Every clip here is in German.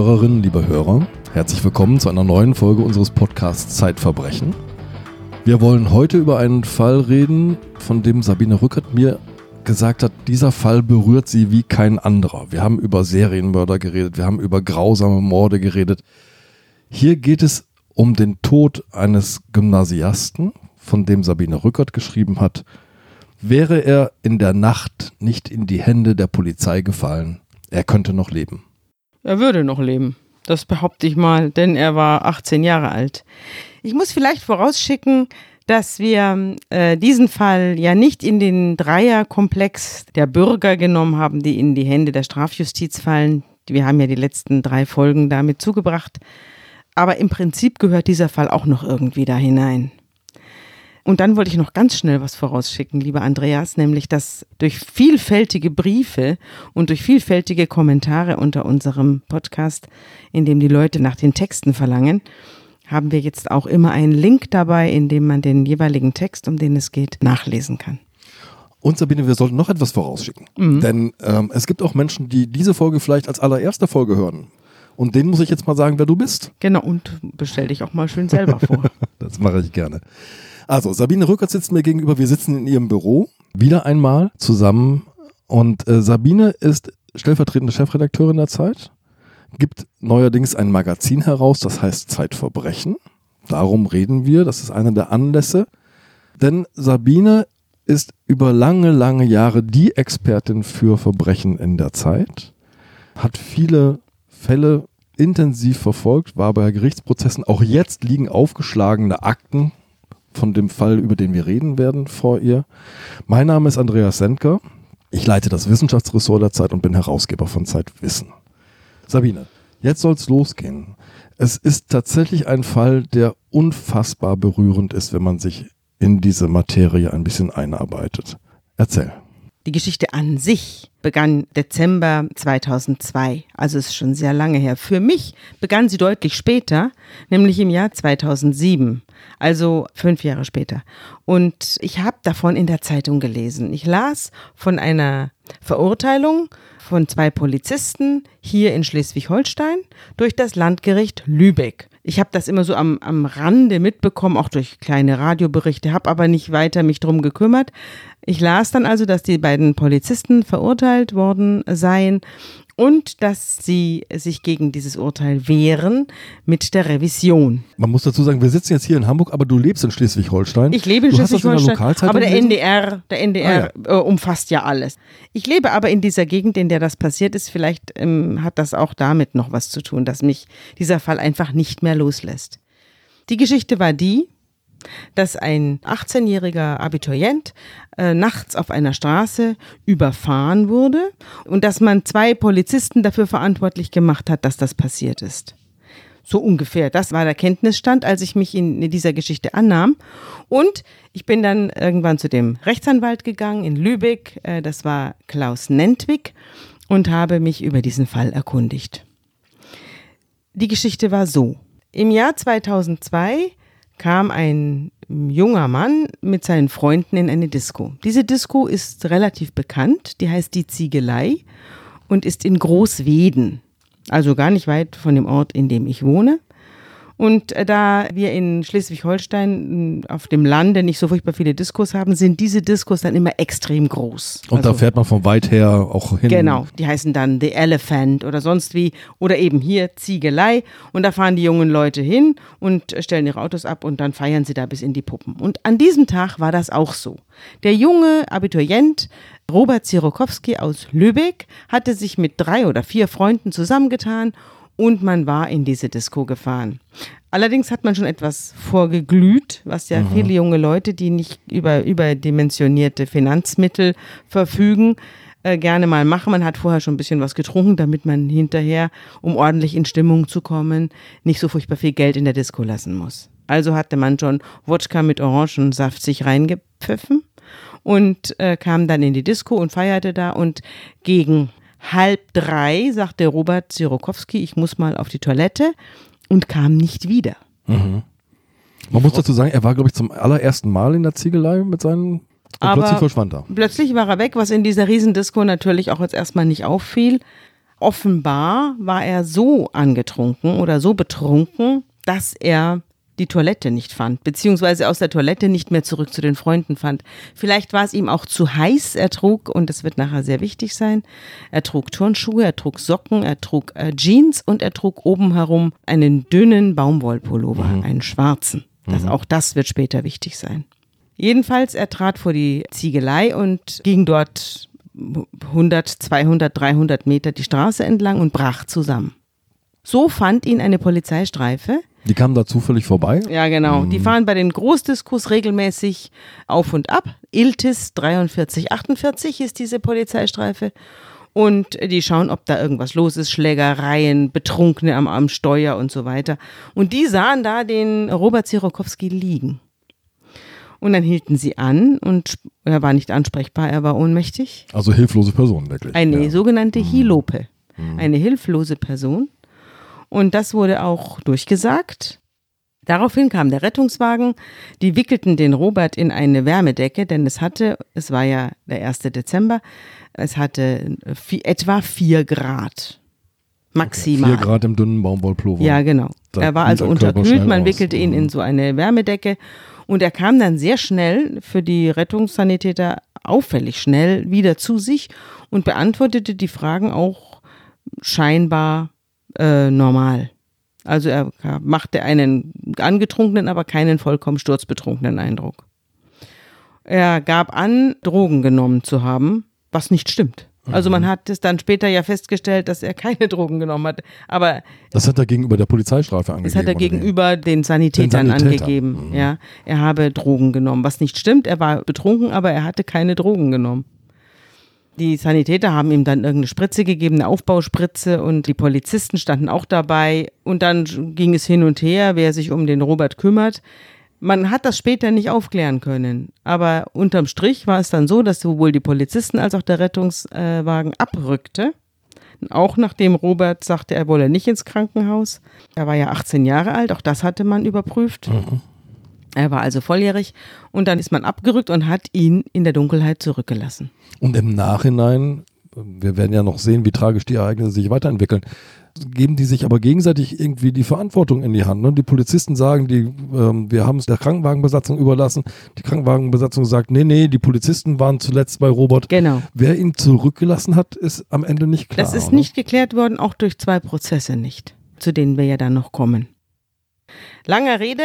Liebe Hörerinnen, liebe Hörer, herzlich willkommen zu einer neuen Folge unseres Podcasts Zeitverbrechen. Wir wollen heute über einen Fall reden, von dem Sabine Rückert mir gesagt hat, dieser Fall berührt sie wie kein anderer. Wir haben über Serienmörder geredet, wir haben über grausame Morde geredet. Hier geht es um den Tod eines Gymnasiasten, von dem Sabine Rückert geschrieben hat, wäre er in der Nacht nicht in die Hände der Polizei gefallen, er könnte noch leben. Er würde noch leben. Das behaupte ich mal, denn er war 18 Jahre alt. Ich muss vielleicht vorausschicken, dass wir äh, diesen Fall ja nicht in den Dreierkomplex der Bürger genommen haben, die in die Hände der Strafjustiz fallen. Wir haben ja die letzten drei Folgen damit zugebracht. Aber im Prinzip gehört dieser Fall auch noch irgendwie da hinein. Und dann wollte ich noch ganz schnell was vorausschicken, lieber Andreas, nämlich dass durch vielfältige Briefe und durch vielfältige Kommentare unter unserem Podcast, in dem die Leute nach den Texten verlangen, haben wir jetzt auch immer einen Link dabei, in dem man den jeweiligen Text, um den es geht, nachlesen kann. Und Sabine, wir sollten noch etwas vorausschicken. Mhm. Denn ähm, es gibt auch Menschen, die diese Folge vielleicht als allererste Folge hören. Und denen muss ich jetzt mal sagen, wer du bist. Genau, und bestell dich auch mal schön selber vor. das mache ich gerne. Also, Sabine Rückert sitzt mir gegenüber. Wir sitzen in ihrem Büro wieder einmal zusammen. Und äh, Sabine ist stellvertretende Chefredakteurin der Zeit, gibt neuerdings ein Magazin heraus, das heißt Zeitverbrechen. Darum reden wir. Das ist einer der Anlässe. Denn Sabine ist über lange, lange Jahre die Expertin für Verbrechen in der Zeit, hat viele Fälle intensiv verfolgt, war bei Gerichtsprozessen. Auch jetzt liegen aufgeschlagene Akten von dem Fall, über den wir reden werden, vor ihr. Mein Name ist Andreas Sendker. Ich leite das Wissenschaftsressort der Zeit und bin Herausgeber von Zeitwissen. Sabine, jetzt soll's losgehen. Es ist tatsächlich ein Fall, der unfassbar berührend ist, wenn man sich in diese Materie ein bisschen einarbeitet. Erzähl. Die Geschichte an sich begann Dezember 2002, also ist schon sehr lange her. Für mich begann sie deutlich später, nämlich im Jahr 2007, also fünf Jahre später. Und ich habe davon in der Zeitung gelesen. Ich las von einer Verurteilung von zwei Polizisten hier in Schleswig-Holstein durch das Landgericht Lübeck. Ich habe das immer so am, am Rande mitbekommen, auch durch kleine Radioberichte, habe aber nicht weiter mich drum gekümmert. Ich las dann also, dass die beiden Polizisten verurteilt worden seien und dass sie sich gegen dieses Urteil wehren mit der Revision. Man muss dazu sagen, wir sitzen jetzt hier in Hamburg, aber du lebst in Schleswig-Holstein. Ich lebe in Schleswig-Holstein, aber der NDR, der NDR ah, ja. äh, umfasst ja alles. Ich lebe aber in dieser Gegend, in der das passiert ist. Vielleicht ähm, hat das auch damit noch was zu tun, dass mich dieser Fall einfach nicht mehr loslässt. Die Geschichte war die, dass ein 18-jähriger Abiturient äh, nachts auf einer Straße überfahren wurde und dass man zwei Polizisten dafür verantwortlich gemacht hat, dass das passiert ist. So ungefähr. Das war der Kenntnisstand, als ich mich in dieser Geschichte annahm. Und ich bin dann irgendwann zu dem Rechtsanwalt gegangen in Lübeck. Äh, das war Klaus Nentwig und habe mich über diesen Fall erkundigt. Die Geschichte war so. Im Jahr 2002 kam ein junger Mann mit seinen Freunden in eine Disco. Diese Disco ist relativ bekannt, die heißt die Ziegelei und ist in Großweden, also gar nicht weit von dem Ort, in dem ich wohne. Und äh, da wir in Schleswig-Holstein auf dem Lande nicht so furchtbar viele Diskos haben, sind diese Diskos dann immer extrem groß. Und also, da fährt man von weit her auch hin. Genau, die heißen dann The Elephant oder sonst wie. Oder eben hier Ziegelei. Und da fahren die jungen Leute hin und stellen ihre Autos ab und dann feiern sie da bis in die Puppen. Und an diesem Tag war das auch so. Der junge Abiturient Robert Zirokowski aus Lübeck hatte sich mit drei oder vier Freunden zusammengetan und man war in diese Disco gefahren. Allerdings hat man schon etwas vorgeglüht, was ja mhm. viele junge Leute, die nicht über überdimensionierte Finanzmittel verfügen, äh, gerne mal machen. Man hat vorher schon ein bisschen was getrunken, damit man hinterher, um ordentlich in Stimmung zu kommen, nicht so furchtbar viel Geld in der Disco lassen muss. Also hatte man schon Wodka mit Orangensaft sich reingepfiffen und äh, kam dann in die Disco und feierte da und gegen halb drei sagte Robert Zirokowski, ich muss mal auf die Toilette und kam nicht wieder. Mhm. Man muss dazu sagen, er war, glaube ich, zum allerersten Mal in der Ziegelei mit seinen. Und Aber plötzlich verschwand er. Plötzlich war er weg, was in dieser Riesendisco natürlich auch jetzt erstmal nicht auffiel. offenbar war er so angetrunken oder so betrunken, dass er die Toilette nicht fand, beziehungsweise aus der Toilette nicht mehr zurück zu den Freunden fand. Vielleicht war es ihm auch zu heiß. Er trug, und das wird nachher sehr wichtig sein, er trug Turnschuhe, er trug Socken, er trug äh, Jeans und er trug oben herum einen dünnen Baumwollpullover, mhm. einen schwarzen. Das, mhm. Auch das wird später wichtig sein. Jedenfalls, er trat vor die Ziegelei und ging dort 100, 200, 300 Meter die Straße entlang und brach zusammen. So fand ihn eine Polizeistreife, die kamen da zufällig vorbei? Ja, genau. Mhm. Die fahren bei den Großdiskus regelmäßig auf und ab. Iltis 4348 ist diese Polizeistreife. Und die schauen, ob da irgendwas los ist, Schlägereien, Betrunkene am, am Steuer und so weiter. Und die sahen da den Robert Zirokowski liegen. Und dann hielten sie an und er war nicht ansprechbar, er war ohnmächtig. Also hilflose Person, wirklich. Eine ja. sogenannte mhm. Hilope. Mhm. Eine hilflose Person. Und das wurde auch durchgesagt. Daraufhin kam der Rettungswagen, die wickelten den Robert in eine Wärmedecke, denn es hatte, es war ja der 1. Dezember, es hatte vier, etwa 4 Grad. Maximal. 4 Grad im dünnen Baumwollpullover. Ja, genau. Da er war also unterkühlt, man wickelte ihn in so eine Wärmedecke und er kam dann sehr schnell für die Rettungssanitäter auffällig schnell wieder zu sich und beantwortete die Fragen auch scheinbar äh, normal. Also er machte einen angetrunkenen, aber keinen vollkommen sturzbetrunkenen Eindruck. Er gab an, Drogen genommen zu haben, was nicht stimmt. Also man mhm. hat es dann später ja festgestellt, dass er keine Drogen genommen hat. Aber das hat er gegenüber der Polizeistrafe angegeben. Das hat er gegenüber den Sanitätern den Sanitäter. angegeben. Mhm. Ja, er habe Drogen genommen, was nicht stimmt. Er war betrunken, aber er hatte keine Drogen genommen. Die Sanitäter haben ihm dann irgendeine Spritze gegeben, eine Aufbauspritze und die Polizisten standen auch dabei. Und dann ging es hin und her, wer sich um den Robert kümmert. Man hat das später nicht aufklären können. Aber unterm Strich war es dann so, dass sowohl die Polizisten als auch der Rettungswagen abrückte. Auch nachdem Robert sagte, er wolle nicht ins Krankenhaus. Er war ja 18 Jahre alt, auch das hatte man überprüft. Mhm. Er war also volljährig und dann ist man abgerückt und hat ihn in der Dunkelheit zurückgelassen. Und im Nachhinein, wir werden ja noch sehen, wie tragisch die Ereignisse sich weiterentwickeln, geben die sich aber gegenseitig irgendwie die Verantwortung in die Hand. Ne? Die Polizisten sagen, die, ähm, wir haben es der Krankenwagenbesatzung überlassen. Die Krankenwagenbesatzung sagt, nee, nee, die Polizisten waren zuletzt bei Robert. Genau. Wer ihn zurückgelassen hat, ist am Ende nicht klar. Das ist oder? nicht geklärt worden, auch durch zwei Prozesse nicht, zu denen wir ja dann noch kommen. Langer Rede,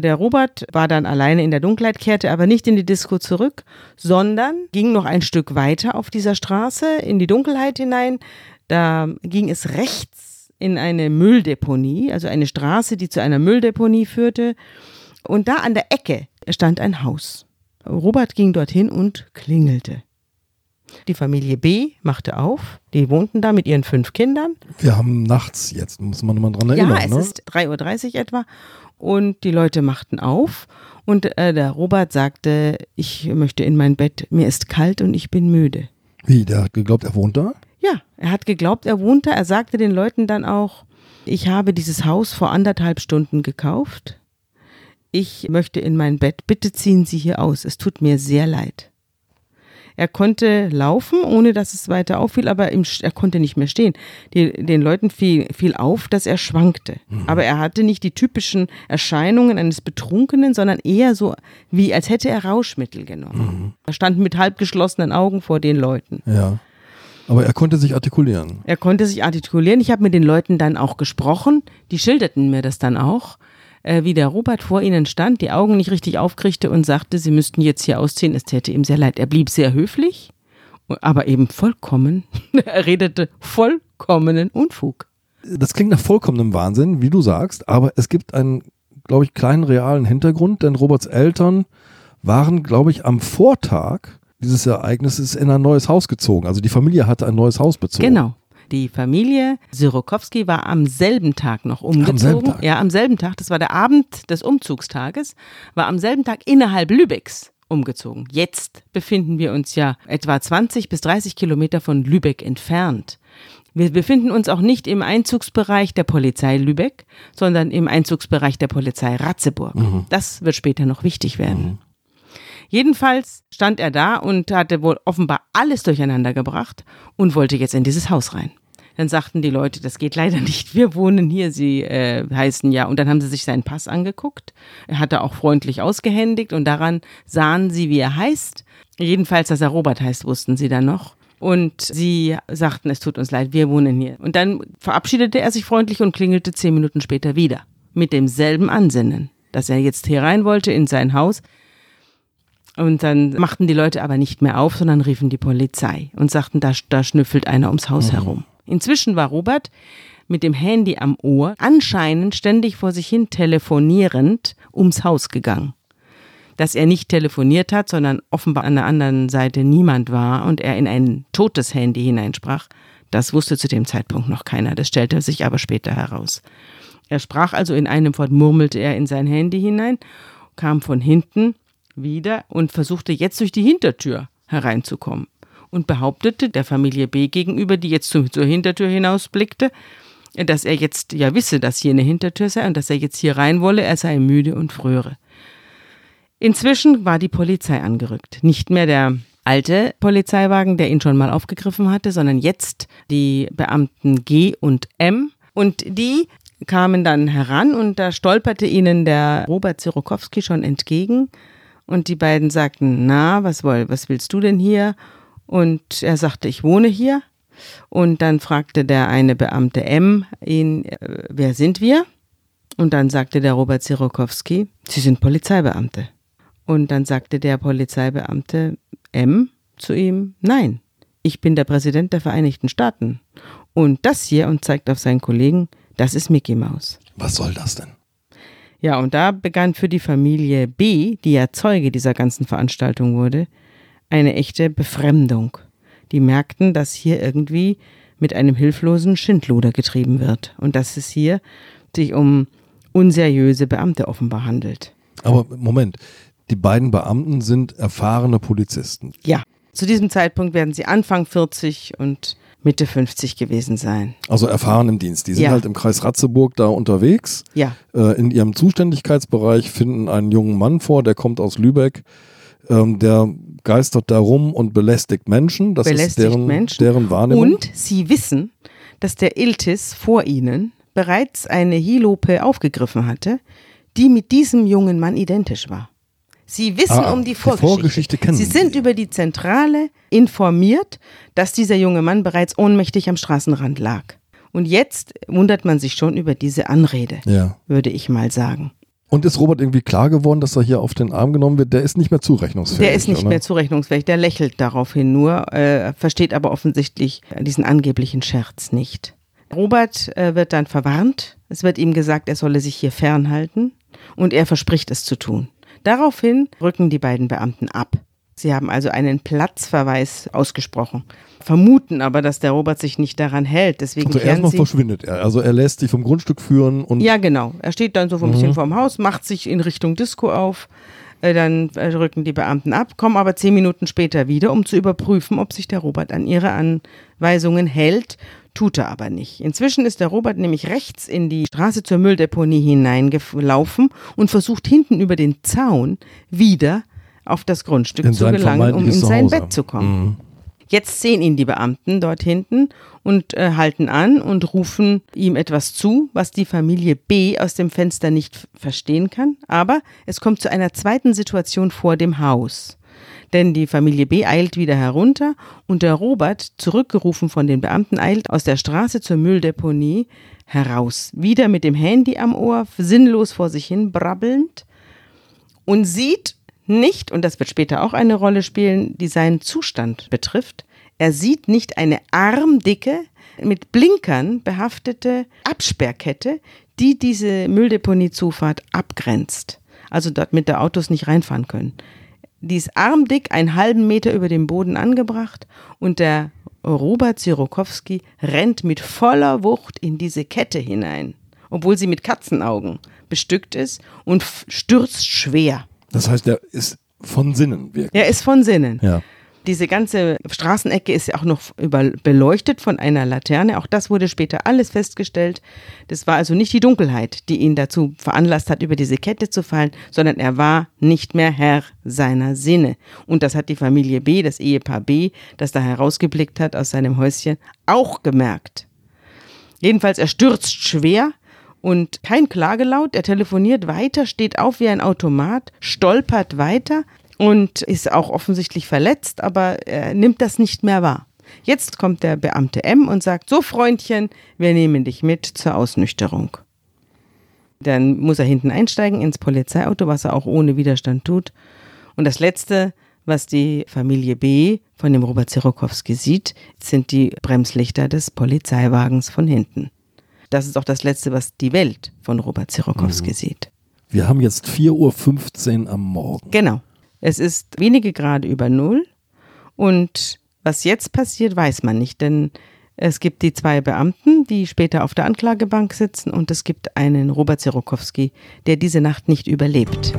der Robert war dann alleine in der Dunkelheit, kehrte aber nicht in die Disco zurück, sondern ging noch ein Stück weiter auf dieser Straße in die Dunkelheit hinein. Da ging es rechts in eine Mülldeponie, also eine Straße, die zu einer Mülldeponie führte. Und da an der Ecke stand ein Haus. Robert ging dorthin und klingelte. Die Familie B machte auf. Die wohnten da mit ihren fünf Kindern. Wir haben nachts jetzt, muss man mal dran erinnern. Ja, es ne? ist 3.30 Uhr etwa und die Leute machten auf und äh, der Robert sagte, ich möchte in mein Bett, mir ist kalt und ich bin müde. Wie, der hat geglaubt, er wohnt da? Ja, er hat geglaubt, er wohnt da. Er sagte den Leuten dann auch, ich habe dieses Haus vor anderthalb Stunden gekauft. Ich möchte in mein Bett, bitte ziehen Sie hier aus, es tut mir sehr leid. Er konnte laufen, ohne dass es weiter auffiel, aber im, er konnte nicht mehr stehen. Die, den Leuten fiel, fiel auf, dass er schwankte. Mhm. Aber er hatte nicht die typischen Erscheinungen eines Betrunkenen, sondern eher so, wie als hätte er Rauschmittel genommen. Mhm. Er stand mit halb geschlossenen Augen vor den Leuten. Ja. Aber er konnte sich artikulieren. Er konnte sich artikulieren. Ich habe mit den Leuten dann auch gesprochen. Die schilderten mir das dann auch äh, wie der Robert vor ihnen stand, die Augen nicht richtig aufkriegte und sagte, sie müssten jetzt hier ausziehen, es täte ihm sehr leid. Er blieb sehr höflich, aber eben vollkommen, er redete vollkommenen Unfug. Das klingt nach vollkommenem Wahnsinn, wie du sagst, aber es gibt einen, glaube ich, kleinen realen Hintergrund, denn Roberts Eltern waren, glaube ich, am Vortag dieses Ereignisses in ein neues Haus gezogen. Also die Familie hatte ein neues Haus bezogen. Genau. Die Familie Syrokowski war am selben Tag noch umgezogen. Am selben Tag? Ja, am selben Tag. Das war der Abend des Umzugstages. War am selben Tag innerhalb Lübecks umgezogen. Jetzt befinden wir uns ja etwa 20 bis 30 Kilometer von Lübeck entfernt. Wir befinden uns auch nicht im Einzugsbereich der Polizei Lübeck, sondern im Einzugsbereich der Polizei Ratzeburg. Mhm. Das wird später noch wichtig werden. Mhm. Jedenfalls stand er da und hatte wohl offenbar alles durcheinander gebracht und wollte jetzt in dieses Haus rein. Dann sagten die Leute, das geht leider nicht, wir wohnen hier, sie äh, heißen ja. Und dann haben sie sich seinen Pass angeguckt. Er hatte auch freundlich ausgehändigt und daran sahen sie, wie er heißt. Jedenfalls, dass er Robert heißt, wussten sie dann noch. Und sie sagten, es tut uns leid, wir wohnen hier. Und dann verabschiedete er sich freundlich und klingelte zehn Minuten später wieder. Mit demselben Ansinnen, dass er jetzt hier rein wollte in sein Haus. Und dann machten die Leute aber nicht mehr auf, sondern riefen die Polizei und sagten, da, da schnüffelt einer ums Haus mhm. herum. Inzwischen war Robert mit dem Handy am Ohr anscheinend ständig vor sich hin telefonierend ums Haus gegangen. Dass er nicht telefoniert hat, sondern offenbar an der anderen Seite niemand war und er in ein totes Handy hineinsprach, das wusste zu dem Zeitpunkt noch keiner. Das stellte sich aber später heraus. Er sprach also in einem Wort, murmelte er in sein Handy hinein, kam von hinten wieder und versuchte jetzt durch die Hintertür hereinzukommen und behauptete der Familie B gegenüber, die jetzt zur Hintertür hinausblickte, dass er jetzt ja wisse, dass hier eine Hintertür sei und dass er jetzt hier rein wolle, er sei müde und fröre. Inzwischen war die Polizei angerückt. Nicht mehr der alte Polizeiwagen, der ihn schon mal aufgegriffen hatte, sondern jetzt die Beamten G und M. Und die kamen dann heran und da stolperte ihnen der Robert Zirokowski schon entgegen und die beiden sagten, na, was, woll, was willst du denn hier? Und er sagte, ich wohne hier. Und dann fragte der eine Beamte M ihn, äh, wer sind wir? Und dann sagte der Robert Sirokowski, Sie sind Polizeibeamte. Und dann sagte der Polizeibeamte M zu ihm, nein, ich bin der Präsident der Vereinigten Staaten. Und das hier, und zeigt auf seinen Kollegen, das ist Mickey Mouse. Was soll das denn? Ja, und da begann für die Familie B, die ja Zeuge dieser ganzen Veranstaltung wurde, eine echte Befremdung. Die merkten, dass hier irgendwie mit einem hilflosen Schindluder getrieben wird und dass es hier sich um unseriöse Beamte offenbar handelt. Aber Moment, die beiden Beamten sind erfahrene Polizisten. Ja, zu diesem Zeitpunkt werden sie Anfang 40 und Mitte 50 gewesen sein. Also erfahren im Dienst. Die sind ja. halt im Kreis Ratzeburg da unterwegs. Ja. Äh, in ihrem Zuständigkeitsbereich finden einen jungen Mann vor, der kommt aus Lübeck. Ähm, der geistert da rum und belästigt Menschen. Das belästigt ist deren, Menschen. deren Wahrnehmung. Und sie wissen, dass der Iltis vor ihnen bereits eine Hilope aufgegriffen hatte, die mit diesem jungen Mann identisch war. Sie wissen ah, um die Vorgeschichte. Die Vorgeschichte kennen Sie sind Sie. über die Zentrale informiert, dass dieser junge Mann bereits ohnmächtig am Straßenrand lag. Und jetzt wundert man sich schon über diese Anrede, ja. würde ich mal sagen. Und ist Robert irgendwie klar geworden, dass er hier auf den Arm genommen wird? Der ist nicht mehr zurechnungsfähig. Der ist nicht oder? mehr zurechnungsfähig. Der lächelt daraufhin nur, äh, versteht aber offensichtlich diesen angeblichen Scherz nicht. Robert äh, wird dann verwarnt. Es wird ihm gesagt, er solle sich hier fernhalten. Und er verspricht es zu tun. Daraufhin rücken die beiden Beamten ab. Sie haben also einen Platzverweis ausgesprochen, vermuten aber, dass der Robert sich nicht daran hält. Deswegen also erstmal verschwindet er. Also er lässt sich vom Grundstück führen und. Ja, genau. Er steht dann so ein bisschen mhm. vorm Haus, macht sich in Richtung Disco auf. Äh, dann äh, rücken die Beamten ab, kommen aber zehn Minuten später wieder, um zu überprüfen, ob sich der Robert an ihre Anweisungen hält tut er aber nicht. Inzwischen ist der Robert nämlich rechts in die Straße zur Mülldeponie hineingelaufen und versucht hinten über den Zaun wieder auf das Grundstück zu gelangen, um in sein Bett zu kommen. Mhm. Jetzt sehen ihn die Beamten dort hinten und äh, halten an und rufen ihm etwas zu, was die Familie B aus dem Fenster nicht verstehen kann. Aber es kommt zu einer zweiten Situation vor dem Haus denn die Familie B eilt wieder herunter und der Robert, zurückgerufen von den Beamten, eilt aus der Straße zur Mülldeponie heraus, wieder mit dem Handy am Ohr, sinnlos vor sich hin brabbelnd und sieht nicht, und das wird später auch eine Rolle spielen, die seinen Zustand betrifft, er sieht nicht eine armdicke, mit Blinkern behaftete Absperrkette, die diese Mülldeponiezufahrt abgrenzt. Also dort mit der Autos nicht reinfahren können. Die ist armdick, einen halben Meter über dem Boden angebracht und der Robert Sirokowski rennt mit voller Wucht in diese Kette hinein, obwohl sie mit Katzenaugen bestückt ist und stürzt schwer. Das heißt, er ist von Sinnen wirklich. Er ist von Sinnen. Ja. Diese ganze Straßenecke ist ja auch noch über, beleuchtet von einer Laterne. Auch das wurde später alles festgestellt. Das war also nicht die Dunkelheit, die ihn dazu veranlasst hat, über diese Kette zu fallen, sondern er war nicht mehr Herr seiner Sinne. Und das hat die Familie B, das Ehepaar B, das da herausgeblickt hat aus seinem Häuschen, auch gemerkt. Jedenfalls, er stürzt schwer und kein Klagelaut. Er telefoniert weiter, steht auf wie ein Automat, stolpert weiter und ist auch offensichtlich verletzt, aber er nimmt das nicht mehr wahr. Jetzt kommt der Beamte M und sagt, so Freundchen, wir nehmen dich mit zur Ausnüchterung. Dann muss er hinten einsteigen ins Polizeiauto, was er auch ohne Widerstand tut. Und das Letzte, was die Familie B von dem Robert Zirokowski sieht, sind die Bremslichter des Polizeiwagens von hinten. Das ist auch das Letzte, was die Welt von Robert Zirokowski mhm. sieht. Wir haben jetzt 4.15 Uhr am Morgen. Genau. Es ist wenige Grad über Null und was jetzt passiert, weiß man nicht, denn es gibt die zwei Beamten, die später auf der Anklagebank sitzen und es gibt einen Robert Zirokowski, der diese Nacht nicht überlebt.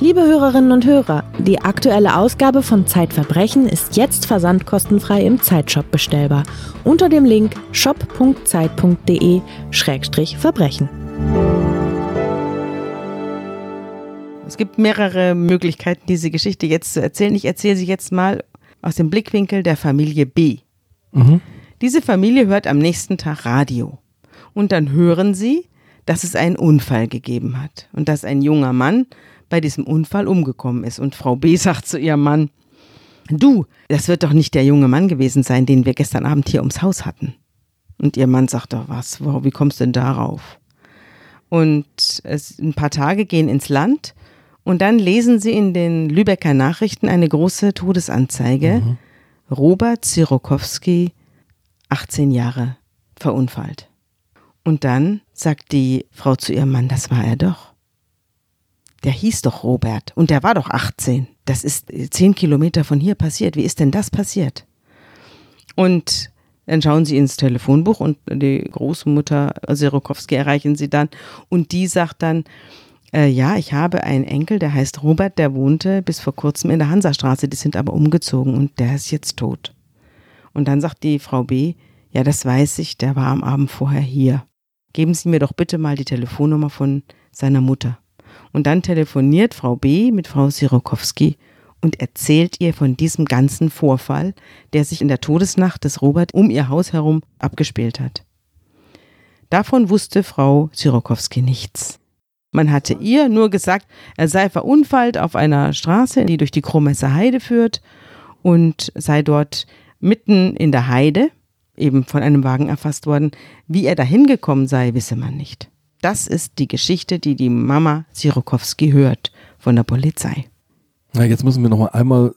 Liebe Hörerinnen und Hörer, die aktuelle Ausgabe von Zeitverbrechen ist jetzt versandkostenfrei im Zeitshop bestellbar unter dem Link shop.zeit.de-verbrechen. Es gibt mehrere Möglichkeiten, diese Geschichte jetzt zu erzählen. Ich erzähle sie jetzt mal aus dem Blickwinkel der Familie B. Mhm. Diese Familie hört am nächsten Tag Radio. Und dann hören sie, dass es einen Unfall gegeben hat und dass ein junger Mann bei diesem Unfall umgekommen ist. Und Frau B. sagt zu ihrem Mann, du, das wird doch nicht der junge Mann gewesen sein, den wir gestern Abend hier ums Haus hatten. Und ihr Mann sagt doch, was, wie kommst du denn darauf? Und es, ein paar Tage gehen ins Land und dann lesen sie in den Lübecker Nachrichten eine große Todesanzeige. Mhm. Robert Zirokowski, 18 Jahre, verunfallt. Und dann sagt die Frau zu ihrem Mann, das war er doch der hieß doch Robert und der war doch 18. Das ist zehn Kilometer von hier passiert. Wie ist denn das passiert? Und dann schauen sie ins Telefonbuch und die Großmutter Sirokowski erreichen sie dann und die sagt dann, äh, ja, ich habe einen Enkel, der heißt Robert, der wohnte bis vor kurzem in der Hansastraße, die sind aber umgezogen und der ist jetzt tot. Und dann sagt die Frau B, ja, das weiß ich, der war am Abend vorher hier. Geben Sie mir doch bitte mal die Telefonnummer von seiner Mutter. Und dann telefoniert Frau B mit Frau Sirokowski und erzählt ihr von diesem ganzen Vorfall, der sich in der Todesnacht des Robert um ihr Haus herum abgespielt hat. Davon wusste Frau Sirokowski nichts. Man hatte ihr nur gesagt, er sei verunfallt auf einer Straße, die durch die Kromesser Heide führt und sei dort mitten in der Heide, eben von einem Wagen erfasst worden. Wie er dahin gekommen sei, wisse man nicht. Das ist die Geschichte, die die Mama Sirokowski hört von der Polizei. Na, jetzt müssen wir noch mal einmal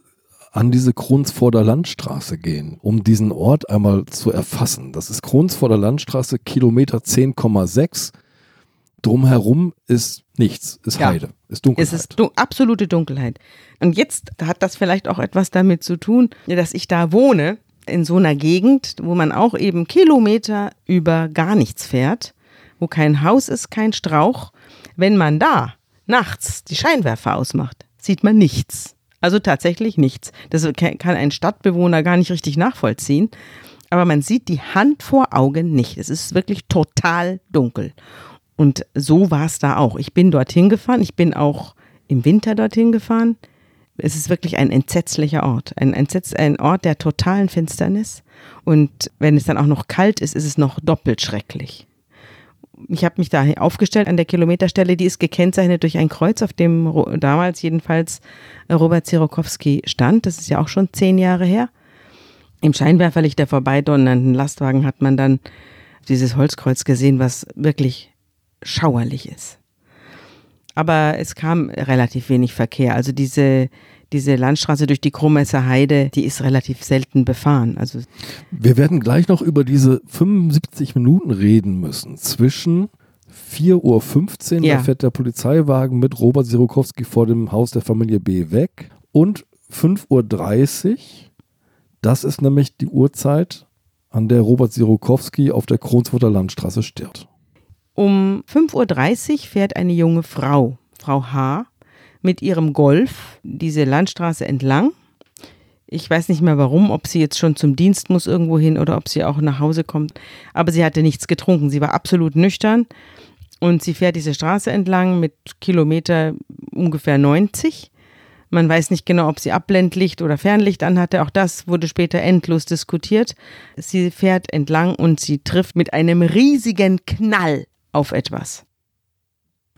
an diese Kronsvorder Landstraße gehen, um diesen Ort einmal zu erfassen. Das ist Kronsvorder Landstraße, Kilometer 10,6. Drumherum ist nichts, ist ja. Heide, ist Dunkelheit. Es ist dun absolute Dunkelheit. Und jetzt hat das vielleicht auch etwas damit zu tun, dass ich da wohne, in so einer Gegend, wo man auch eben Kilometer über gar nichts fährt wo kein Haus ist, kein Strauch, wenn man da nachts die Scheinwerfer ausmacht, sieht man nichts. Also tatsächlich nichts. Das kann ein Stadtbewohner gar nicht richtig nachvollziehen. Aber man sieht die Hand vor Augen nicht. Es ist wirklich total dunkel. Und so war es da auch. Ich bin dorthin gefahren. Ich bin auch im Winter dorthin gefahren. Es ist wirklich ein entsetzlicher Ort. Ein, Entsetz, ein Ort der totalen Finsternis. Und wenn es dann auch noch kalt ist, ist es noch doppelt schrecklich ich habe mich da aufgestellt an der Kilometerstelle, die ist gekennzeichnet durch ein Kreuz, auf dem damals jedenfalls Robert Zirokowski stand. Das ist ja auch schon zehn Jahre her. Im Scheinwerferlicht der vorbeidonnernden Lastwagen hat man dann dieses Holzkreuz gesehen, was wirklich schauerlich ist. Aber es kam relativ wenig Verkehr. Also diese diese Landstraße durch die Krumesser Heide, die ist relativ selten befahren. Also Wir werden gleich noch über diese 75 Minuten reden müssen zwischen 4.15 Uhr, ja. da fährt der Polizeiwagen mit Robert Sirokowski vor dem Haus der Familie B weg und 5.30 Uhr, das ist nämlich die Uhrzeit, an der Robert Sirokowski auf der Kronsfurter Landstraße stirbt. Um 5.30 Uhr fährt eine junge Frau, Frau H., mit ihrem Golf diese Landstraße entlang. Ich weiß nicht mehr warum, ob sie jetzt schon zum Dienst muss irgendwo hin oder ob sie auch nach Hause kommt. Aber sie hatte nichts getrunken. Sie war absolut nüchtern. Und sie fährt diese Straße entlang mit Kilometer ungefähr 90 Man weiß nicht genau, ob sie Abblendlicht oder Fernlicht anhatte. Auch das wurde später endlos diskutiert. Sie fährt entlang und sie trifft mit einem riesigen Knall auf etwas.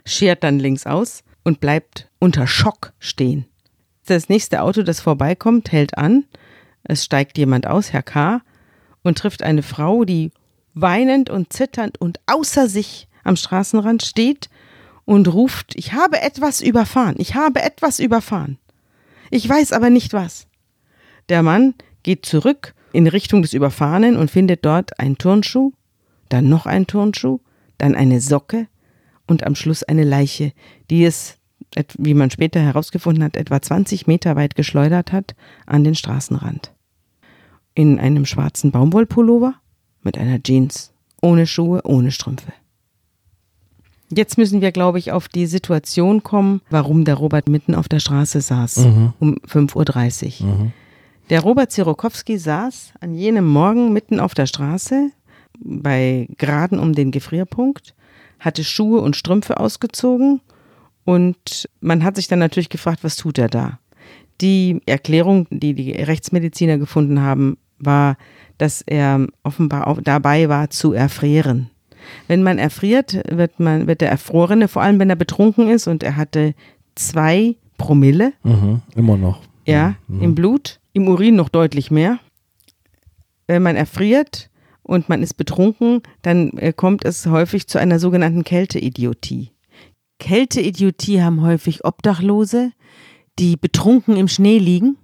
Schert dann links aus und bleibt unter Schock stehen. Das nächste Auto, das vorbeikommt, hält an. Es steigt jemand aus, Herr K., und trifft eine Frau, die weinend und zitternd und außer sich am Straßenrand steht und ruft, ich habe etwas überfahren, ich habe etwas überfahren. Ich weiß aber nicht was. Der Mann geht zurück in Richtung des Überfahrenen und findet dort einen Turnschuh, dann noch einen Turnschuh, dann eine Socke und am Schluss eine Leiche, die es, wie man später herausgefunden hat, etwa 20 Meter weit geschleudert hat an den Straßenrand. In einem schwarzen Baumwollpullover mit einer Jeans, ohne Schuhe, ohne Strümpfe. Jetzt müssen wir, glaube ich, auf die Situation kommen, warum der Robert mitten auf der Straße saß mhm. um 5.30 Uhr. Mhm. Der Robert Zirokowski saß an jenem Morgen mitten auf der Straße bei Graden um den Gefrierpunkt, hatte Schuhe und Strümpfe ausgezogen und man hat sich dann natürlich gefragt, was tut er da? Die Erklärung, die die Rechtsmediziner gefunden haben, war, dass er offenbar dabei war zu erfrieren. Wenn man erfriert, wird, man, wird der Erfrorene, vor allem wenn er betrunken ist und er hatte zwei Promille. Mhm, immer noch. Ja, mhm. im Blut, im Urin noch deutlich mehr. Wenn man erfriert und man ist betrunken, dann äh, kommt es häufig zu einer sogenannten Kälteidiotie. Kälteidiotie haben häufig Obdachlose, die betrunken im Schnee liegen.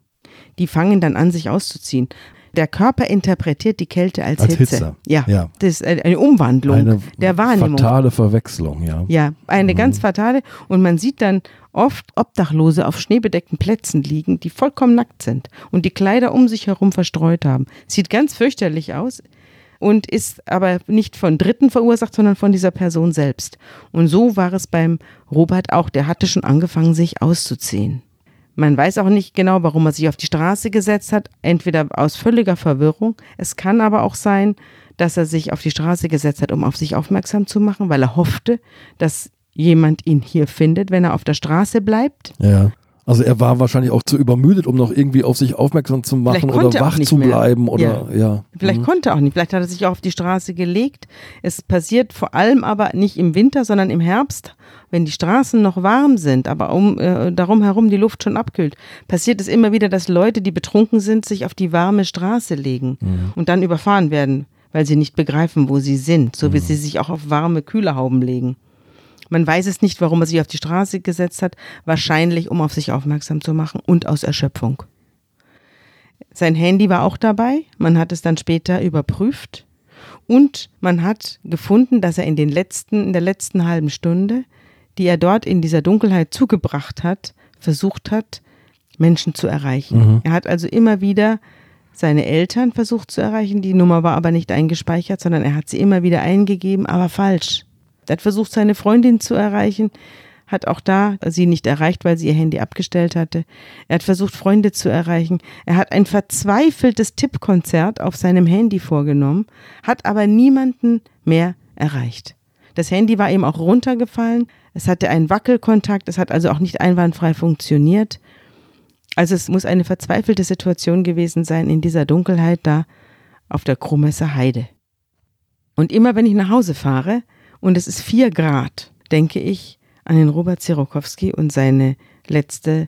Die fangen dann an, sich auszuziehen der Körper interpretiert die Kälte als, als Hitze. Hitze. Ja, ja, das ist eine Umwandlung eine der Wahrnehmung. Fatale Verwechslung, ja. Ja, eine mhm. ganz fatale. Und man sieht dann oft Obdachlose auf schneebedeckten Plätzen liegen, die vollkommen nackt sind und die Kleider um sich herum verstreut haben. Sieht ganz fürchterlich aus und ist aber nicht von Dritten verursacht, sondern von dieser Person selbst. Und so war es beim Robert auch. Der hatte schon angefangen, sich auszuziehen. Man weiß auch nicht genau, warum er sich auf die Straße gesetzt hat, entweder aus völliger Verwirrung. Es kann aber auch sein, dass er sich auf die Straße gesetzt hat, um auf sich aufmerksam zu machen, weil er hoffte, dass jemand ihn hier findet, wenn er auf der Straße bleibt. Ja. Also er war wahrscheinlich auch zu übermüdet, um noch irgendwie auf sich aufmerksam zu machen oder wach zu bleiben oder ja. ja. Vielleicht mhm. konnte er auch nicht. Vielleicht hat er sich auch auf die Straße gelegt. Es passiert vor allem aber nicht im Winter, sondern im Herbst, wenn die Straßen noch warm sind, aber um äh, darum herum die Luft schon abkühlt. Passiert es immer wieder, dass Leute, die betrunken sind, sich auf die warme Straße legen mhm. und dann überfahren werden, weil sie nicht begreifen, wo sie sind, so wie mhm. sie sich auch auf warme Kühlerhauben legen. Man weiß es nicht, warum er sich auf die Straße gesetzt hat, wahrscheinlich um auf sich aufmerksam zu machen und aus Erschöpfung. Sein Handy war auch dabei, man hat es dann später überprüft und man hat gefunden, dass er in den letzten in der letzten halben Stunde, die er dort in dieser Dunkelheit zugebracht hat, versucht hat, Menschen zu erreichen. Mhm. Er hat also immer wieder seine Eltern versucht zu erreichen, die Nummer war aber nicht eingespeichert, sondern er hat sie immer wieder eingegeben, aber falsch. Er hat versucht, seine Freundin zu erreichen, hat auch da sie nicht erreicht, weil sie ihr Handy abgestellt hatte. Er hat versucht, Freunde zu erreichen. Er hat ein verzweifeltes Tippkonzert auf seinem Handy vorgenommen, hat aber niemanden mehr erreicht. Das Handy war ihm auch runtergefallen. Es hatte einen Wackelkontakt. Es hat also auch nicht einwandfrei funktioniert. Also es muss eine verzweifelte Situation gewesen sein in dieser Dunkelheit da auf der Krummesser Heide. Und immer wenn ich nach Hause fahre, und es ist vier Grad, denke ich an den Robert Zirokowski und seine letzte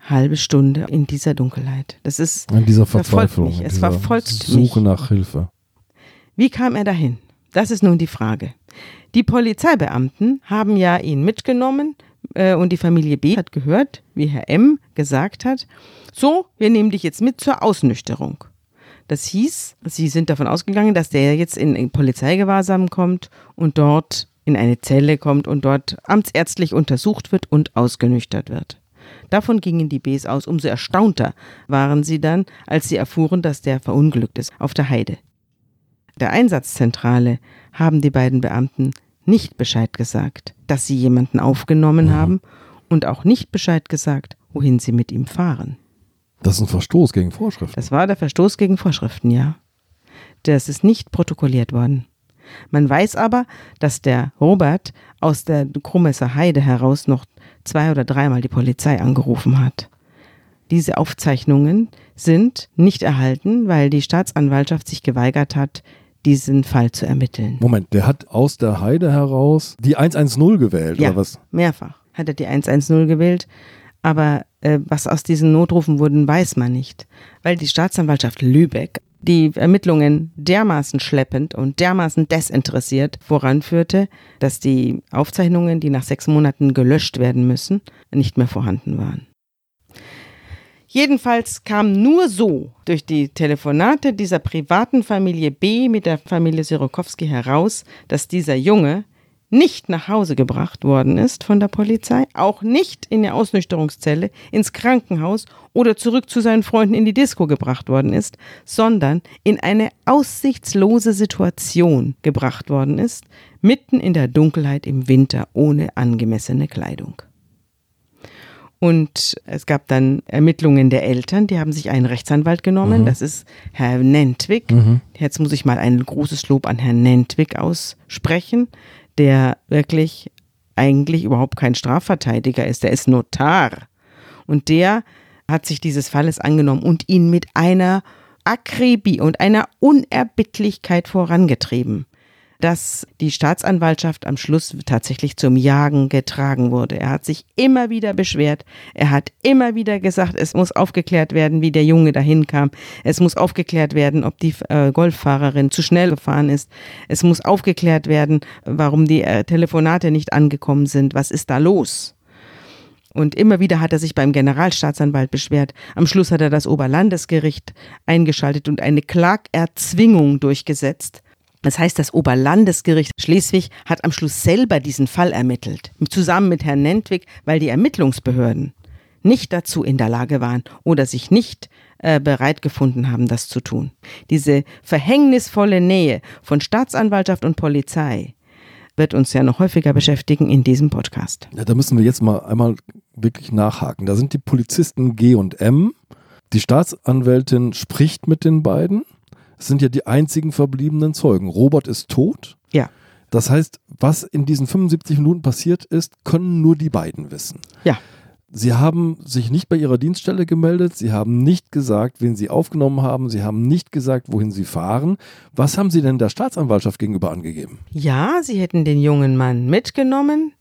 halbe Stunde in dieser Dunkelheit. Das ist in dieser Verzweiflung, mich. Es verfolgt Suche mich. nach Hilfe. Wie kam er dahin? Das ist nun die Frage. Die Polizeibeamten haben ja ihn mitgenommen äh, und die Familie B hat gehört, wie Herr M gesagt hat, so, wir nehmen dich jetzt mit zur Ausnüchterung. Das hieß, sie sind davon ausgegangen, dass der jetzt in, in Polizeigewahrsam kommt und dort in eine Zelle kommt und dort amtsärztlich untersucht wird und ausgenüchtert wird. Davon gingen die Bs aus. Umso erstaunter waren sie dann, als sie erfuhren, dass der verunglückt ist auf der Heide. Der Einsatzzentrale haben die beiden Beamten nicht Bescheid gesagt, dass sie jemanden aufgenommen mhm. haben und auch nicht Bescheid gesagt, wohin sie mit ihm fahren. Das ist ein Verstoß gegen Vorschriften. Das war der Verstoß gegen Vorschriften, ja. Das ist nicht protokolliert worden. Man weiß aber, dass der Robert aus der Krummesser Heide heraus noch zwei oder dreimal die Polizei angerufen hat. Diese Aufzeichnungen sind nicht erhalten, weil die Staatsanwaltschaft sich geweigert hat, diesen Fall zu ermitteln. Moment, der hat aus der Heide heraus die 110 gewählt, ja, oder was? Mehrfach hat er die 110 gewählt. Aber was aus diesen Notrufen wurden, weiß man nicht. Weil die Staatsanwaltschaft Lübeck die Ermittlungen dermaßen schleppend und dermaßen desinteressiert voranführte, dass die Aufzeichnungen, die nach sechs Monaten gelöscht werden müssen, nicht mehr vorhanden waren. Jedenfalls kam nur so durch die Telefonate dieser privaten Familie B mit der Familie Sirokowski heraus, dass dieser Junge nicht nach Hause gebracht worden ist von der Polizei, auch nicht in der Ausnüchterungszelle, ins Krankenhaus oder zurück zu seinen Freunden in die Disco gebracht worden ist, sondern in eine aussichtslose Situation gebracht worden ist, mitten in der Dunkelheit im Winter ohne angemessene Kleidung. Und es gab dann Ermittlungen der Eltern, die haben sich einen Rechtsanwalt genommen, mhm. das ist Herr Nentwig. Mhm. Jetzt muss ich mal ein großes Lob an Herrn Nentwig aussprechen der wirklich eigentlich überhaupt kein Strafverteidiger ist, der ist Notar. Und der hat sich dieses Falles angenommen und ihn mit einer Akribie und einer Unerbittlichkeit vorangetrieben dass die Staatsanwaltschaft am Schluss tatsächlich zum Jagen getragen wurde. Er hat sich immer wieder beschwert. Er hat immer wieder gesagt, es muss aufgeklärt werden, wie der Junge dahin kam. Es muss aufgeklärt werden, ob die äh, Golffahrerin zu schnell gefahren ist. Es muss aufgeklärt werden, warum die äh, Telefonate nicht angekommen sind. Was ist da los? Und immer wieder hat er sich beim Generalstaatsanwalt beschwert. Am Schluss hat er das Oberlandesgericht eingeschaltet und eine Klagerzwingung durchgesetzt. Das heißt, das Oberlandesgericht Schleswig hat am Schluss selber diesen Fall ermittelt, zusammen mit Herrn Nentwig, weil die Ermittlungsbehörden nicht dazu in der Lage waren oder sich nicht äh, bereit gefunden haben, das zu tun. Diese verhängnisvolle Nähe von Staatsanwaltschaft und Polizei wird uns ja noch häufiger beschäftigen in diesem Podcast. Ja, da müssen wir jetzt mal einmal wirklich nachhaken. Da sind die Polizisten G und M. Die Staatsanwältin spricht mit den beiden sind ja die einzigen verbliebenen Zeugen. Robert ist tot. Ja. Das heißt, was in diesen 75 Minuten passiert ist, können nur die beiden wissen. Ja. Sie haben sich nicht bei ihrer Dienststelle gemeldet, sie haben nicht gesagt, wen sie aufgenommen haben, sie haben nicht gesagt, wohin sie fahren. Was haben sie denn der Staatsanwaltschaft gegenüber angegeben? Ja, sie hätten den jungen Mann mitgenommen.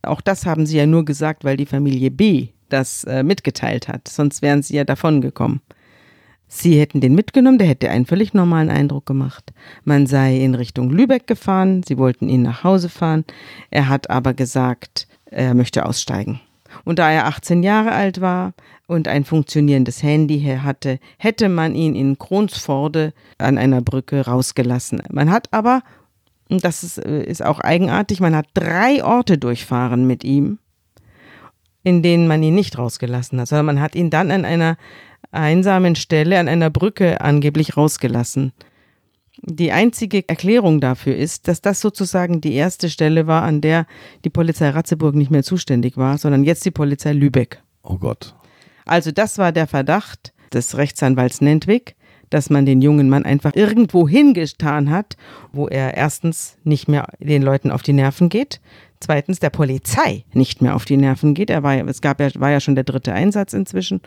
Auch das haben sie ja nur gesagt, weil die Familie B das äh, mitgeteilt hat. Sonst wären sie ja davon gekommen. Sie hätten den mitgenommen, der hätte einen völlig normalen Eindruck gemacht. Man sei in Richtung Lübeck gefahren, sie wollten ihn nach Hause fahren. Er hat aber gesagt, er möchte aussteigen. Und da er 18 Jahre alt war und ein funktionierendes Handy hatte, hätte man ihn in Kronsforde an einer Brücke rausgelassen. Man hat aber, und das ist, ist auch eigenartig, man hat drei Orte durchfahren mit ihm, in denen man ihn nicht rausgelassen hat, sondern man hat ihn dann an einer einsamen Stelle an einer Brücke angeblich rausgelassen. Die einzige Erklärung dafür ist, dass das sozusagen die erste Stelle war, an der die Polizei Ratzeburg nicht mehr zuständig war, sondern jetzt die Polizei Lübeck. Oh Gott. Also das war der Verdacht des Rechtsanwalts Nentwig, dass man den jungen Mann einfach irgendwo hingetan hat, wo er erstens nicht mehr den Leuten auf die Nerven geht, zweitens der Polizei nicht mehr auf die Nerven geht. Er war, es gab ja, war ja schon der dritte Einsatz inzwischen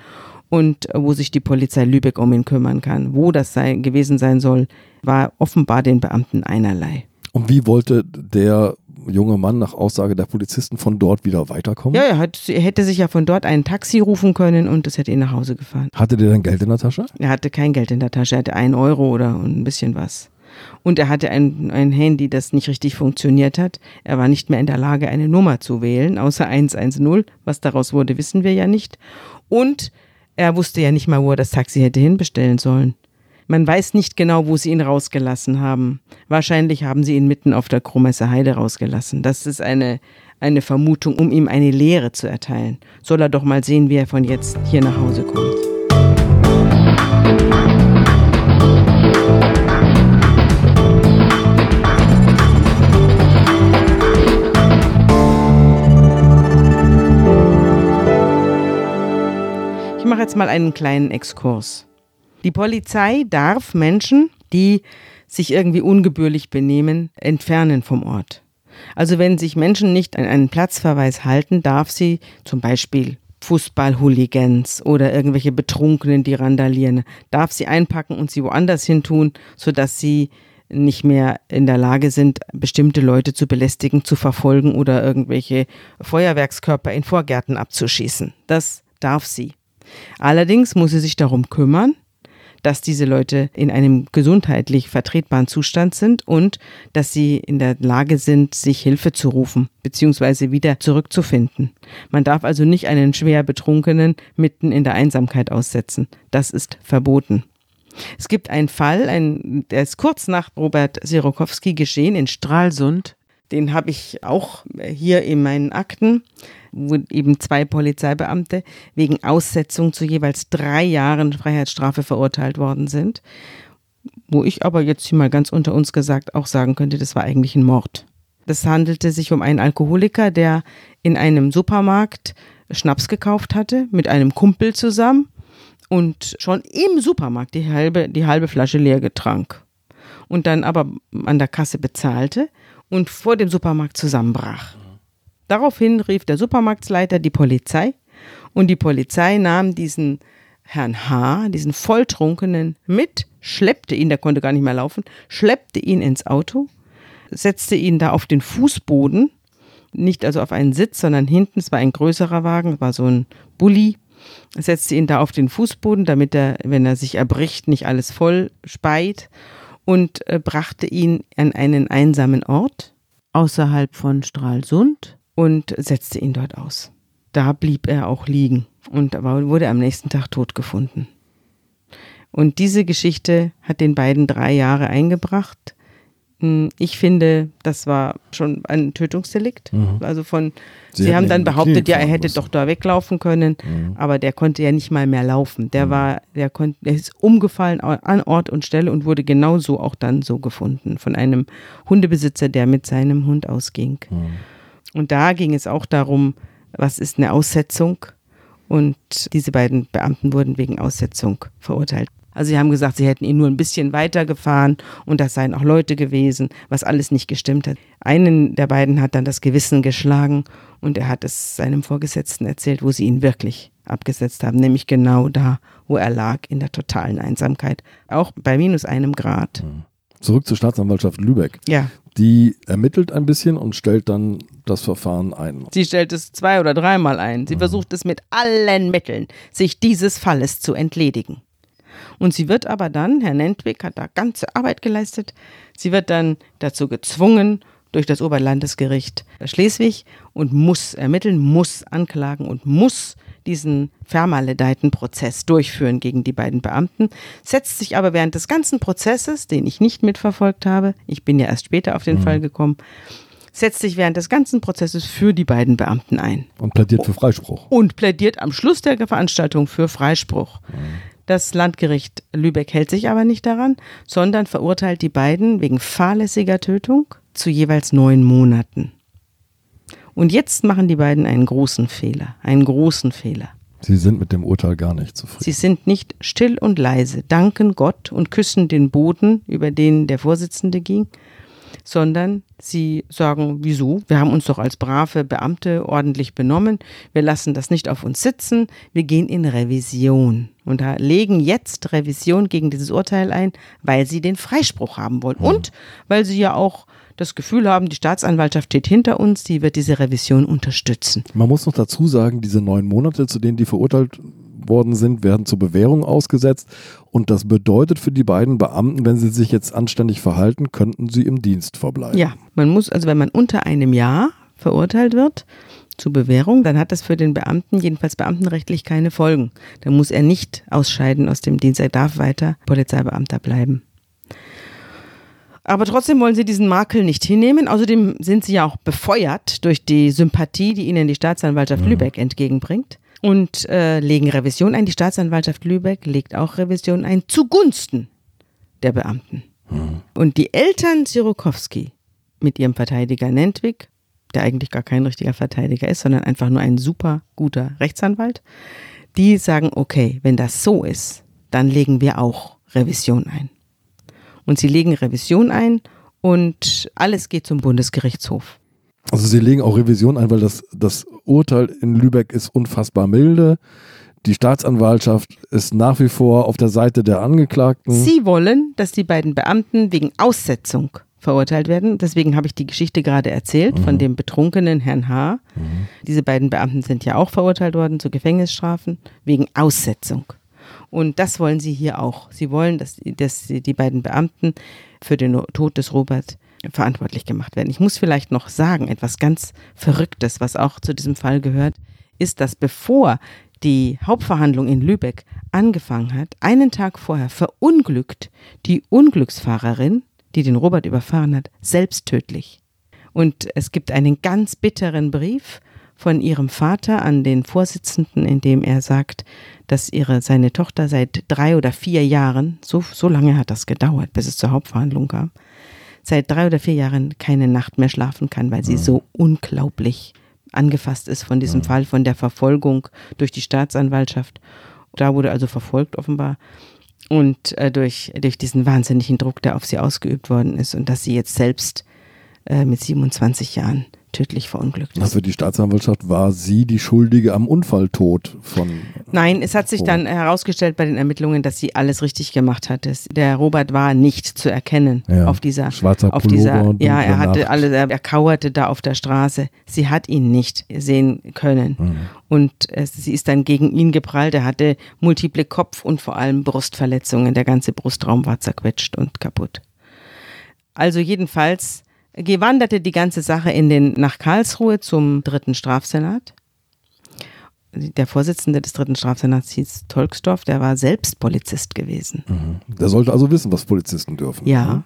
und wo sich die Polizei Lübeck um ihn kümmern kann. Wo das sei, gewesen sein soll, war offenbar den Beamten einerlei. Und wie wollte der junge Mann nach Aussage der Polizisten von dort wieder weiterkommen? Ja, er, hat, er hätte sich ja von dort ein Taxi rufen können und das hätte ihn nach Hause gefahren. Hatte der denn Geld in der Tasche? Er hatte kein Geld in der Tasche, er hatte einen Euro oder ein bisschen was. Und er hatte ein, ein Handy, das nicht richtig funktioniert hat. Er war nicht mehr in der Lage, eine Nummer zu wählen, außer 110. Was daraus wurde, wissen wir ja nicht. Und er wusste ja nicht mal, wo er das Taxi hätte hinbestellen sollen. Man weiß nicht genau, wo sie ihn rausgelassen haben. Wahrscheinlich haben sie ihn mitten auf der Krumesser Heide rausgelassen. Das ist eine, eine Vermutung, um ihm eine Lehre zu erteilen. Soll er doch mal sehen, wie er von jetzt hier nach Hause kommt. Jetzt mal einen kleinen Exkurs. Die Polizei darf Menschen, die sich irgendwie ungebührlich benehmen, entfernen vom Ort. Also wenn sich Menschen nicht an einen Platzverweis halten, darf sie zum Beispiel Fußballhooligans oder irgendwelche Betrunkenen, die randalieren, darf sie einpacken und sie woanders hin tun, sodass sie nicht mehr in der Lage sind, bestimmte Leute zu belästigen, zu verfolgen oder irgendwelche Feuerwerkskörper in Vorgärten abzuschießen. Das darf sie. Allerdings muss sie sich darum kümmern, dass diese Leute in einem gesundheitlich vertretbaren Zustand sind und dass sie in der Lage sind, sich Hilfe zu rufen bzw. wieder zurückzufinden. Man darf also nicht einen schwer Betrunkenen mitten in der Einsamkeit aussetzen. Das ist verboten. Es gibt einen Fall, ein, der ist kurz nach Robert Sirokowski geschehen in Stralsund. Den habe ich auch hier in meinen Akten wo eben zwei Polizeibeamte wegen Aussetzung zu jeweils drei Jahren Freiheitsstrafe verurteilt worden sind. Wo ich aber jetzt hier mal ganz unter uns gesagt auch sagen könnte, das war eigentlich ein Mord. Das handelte sich um einen Alkoholiker, der in einem Supermarkt Schnaps gekauft hatte, mit einem Kumpel zusammen und schon im Supermarkt die halbe, die halbe Flasche leer getrank. Und dann aber an der Kasse bezahlte und vor dem Supermarkt zusammenbrach. Daraufhin rief der Supermarktsleiter die Polizei und die Polizei nahm diesen Herrn H., diesen Volltrunkenen, mit, schleppte ihn, der konnte gar nicht mehr laufen, schleppte ihn ins Auto, setzte ihn da auf den Fußboden, nicht also auf einen Sitz, sondern hinten, es war ein größerer Wagen, war so ein Bulli, setzte ihn da auf den Fußboden, damit er, wenn er sich erbricht, nicht alles voll speit und äh, brachte ihn an einen einsamen Ort außerhalb von Stralsund und setzte ihn dort aus. Da blieb er auch liegen und wurde am nächsten Tag tot gefunden. Und diese Geschichte hat den beiden drei Jahre eingebracht. Hm, ich finde, das war schon ein Tötungsdelikt. Mhm. Also von, Sie, Sie haben dann behauptet, ja, er hätte doch da weglaufen können, mhm. aber der konnte ja nicht mal mehr laufen. Der mhm. war, der konnte, der ist umgefallen an Ort und Stelle und wurde genauso auch dann so gefunden von einem Hundebesitzer, der mit seinem Hund ausging. Und da ging es auch darum, was ist eine Aussetzung? Und diese beiden Beamten wurden wegen Aussetzung verurteilt. Also sie haben gesagt, sie hätten ihn nur ein bisschen weitergefahren und das seien auch Leute gewesen, was alles nicht gestimmt hat. Einen der beiden hat dann das Gewissen geschlagen und er hat es seinem Vorgesetzten erzählt, wo sie ihn wirklich abgesetzt haben, nämlich genau da, wo er lag, in der totalen Einsamkeit, auch bei minus einem Grad. Hm. Zurück zur Staatsanwaltschaft Lübeck. Ja. Die ermittelt ein bisschen und stellt dann das Verfahren ein. Sie stellt es zwei oder dreimal ein. Sie mhm. versucht es mit allen Mitteln, sich dieses Falles zu entledigen. Und sie wird aber dann, Herr Nentwig hat da ganze Arbeit geleistet, sie wird dann dazu gezwungen, durch das Oberlandesgericht Schleswig und muss ermitteln, muss anklagen und muss diesen vermaledeiten Prozess durchführen gegen die beiden Beamten, setzt sich aber während des ganzen Prozesses, den ich nicht mitverfolgt habe, ich bin ja erst später auf den mhm. Fall gekommen, setzt sich während des ganzen Prozesses für die beiden Beamten ein. Und plädiert für Freispruch. Und plädiert am Schluss der Veranstaltung für Freispruch. Mhm. Das Landgericht Lübeck hält sich aber nicht daran, sondern verurteilt die beiden wegen fahrlässiger Tötung zu jeweils neun Monaten. Und jetzt machen die beiden einen großen Fehler, einen großen Fehler. Sie sind mit dem Urteil gar nicht zufrieden. Sie sind nicht still und leise, danken Gott und küssen den Boden, über den der Vorsitzende ging, sondern sie sagen, wieso? Wir haben uns doch als brave Beamte ordentlich benommen. Wir lassen das nicht auf uns sitzen. Wir gehen in Revision. Und da legen jetzt Revision gegen dieses Urteil ein, weil sie den Freispruch haben wollen. Hm. Und weil sie ja auch das Gefühl haben, die Staatsanwaltschaft steht hinter uns, die wird diese Revision unterstützen. Man muss noch dazu sagen, diese neun Monate, zu denen die verurteilt worden sind, werden zur Bewährung ausgesetzt. Und das bedeutet für die beiden Beamten, wenn sie sich jetzt anständig verhalten, könnten sie im Dienst verbleiben. Ja, man muss, also wenn man unter einem Jahr verurteilt wird, zur Bewährung, dann hat das für den Beamten, jedenfalls beamtenrechtlich, keine Folgen. Dann muss er nicht ausscheiden aus dem Dienst, er darf weiter Polizeibeamter bleiben. Aber trotzdem wollen sie diesen Makel nicht hinnehmen. Außerdem sind sie ja auch befeuert durch die Sympathie, die ihnen die Staatsanwaltschaft mhm. Lübeck entgegenbringt. Und äh, legen Revision ein. Die Staatsanwaltschaft Lübeck legt auch Revision ein zugunsten der Beamten. Mhm. Und die Eltern Sirokowski mit ihrem Verteidiger Nentwig, der eigentlich gar kein richtiger Verteidiger ist, sondern einfach nur ein super guter Rechtsanwalt, die sagen, okay, wenn das so ist, dann legen wir auch Revision ein und sie legen Revision ein und alles geht zum Bundesgerichtshof. Also Sie legen auch Revision ein, weil das, das Urteil in Lübeck ist unfassbar milde. Die Staatsanwaltschaft ist nach wie vor auf der Seite der Angeklagten. Sie wollen, dass die beiden Beamten wegen Aussetzung verurteilt werden. Deswegen habe ich die Geschichte gerade erzählt mhm. von dem betrunkenen Herrn H. Mhm. Diese beiden Beamten sind ja auch verurteilt worden zu Gefängnisstrafen wegen Aussetzung. Und das wollen sie hier auch. Sie wollen, dass, dass die beiden Beamten für den Tod des Robert verantwortlich gemacht werden. Ich muss vielleicht noch sagen, etwas ganz Verrücktes, was auch zu diesem Fall gehört, ist, dass bevor die Hauptverhandlung in Lübeck angefangen hat, einen Tag vorher verunglückt die Unglücksfahrerin, die den Robert überfahren hat, selbst tödlich. Und es gibt einen ganz bitteren Brief von ihrem Vater an den Vorsitzenden, in dem er sagt, dass ihre, seine Tochter seit drei oder vier Jahren, so, so lange hat das gedauert, bis es zur Hauptverhandlung kam, seit drei oder vier Jahren keine Nacht mehr schlafen kann, weil sie mhm. so unglaublich angefasst ist von diesem mhm. Fall, von der Verfolgung durch die Staatsanwaltschaft. Da wurde also verfolgt offenbar und äh, durch, durch diesen wahnsinnigen Druck, der auf sie ausgeübt worden ist und dass sie jetzt selbst äh, mit 27 Jahren tödlich verunglückt ist. Also die Staatsanwaltschaft war sie die Schuldige am Unfalltod von. Nein, es hat sich dann herausgestellt bei den Ermittlungen, dass sie alles richtig gemacht hat. Der Robert war nicht zu erkennen ja, auf dieser. Schwarzer auf Pullover, dieser, Ja, er hatte alles, er kauerte da auf der Straße. Sie hat ihn nicht sehen können. Mhm. Und es, sie ist dann gegen ihn geprallt. Er hatte multiple Kopf- und vor allem Brustverletzungen. Der ganze Brustraum war zerquetscht und kaputt. Also jedenfalls gewanderte die ganze Sache in den, nach Karlsruhe zum dritten Strafsenat. Der Vorsitzende des dritten Strafsenats hieß Tolksdorf, der war selbst Polizist gewesen. Mhm. Der sollte also wissen, was Polizisten dürfen. Ja. Ne?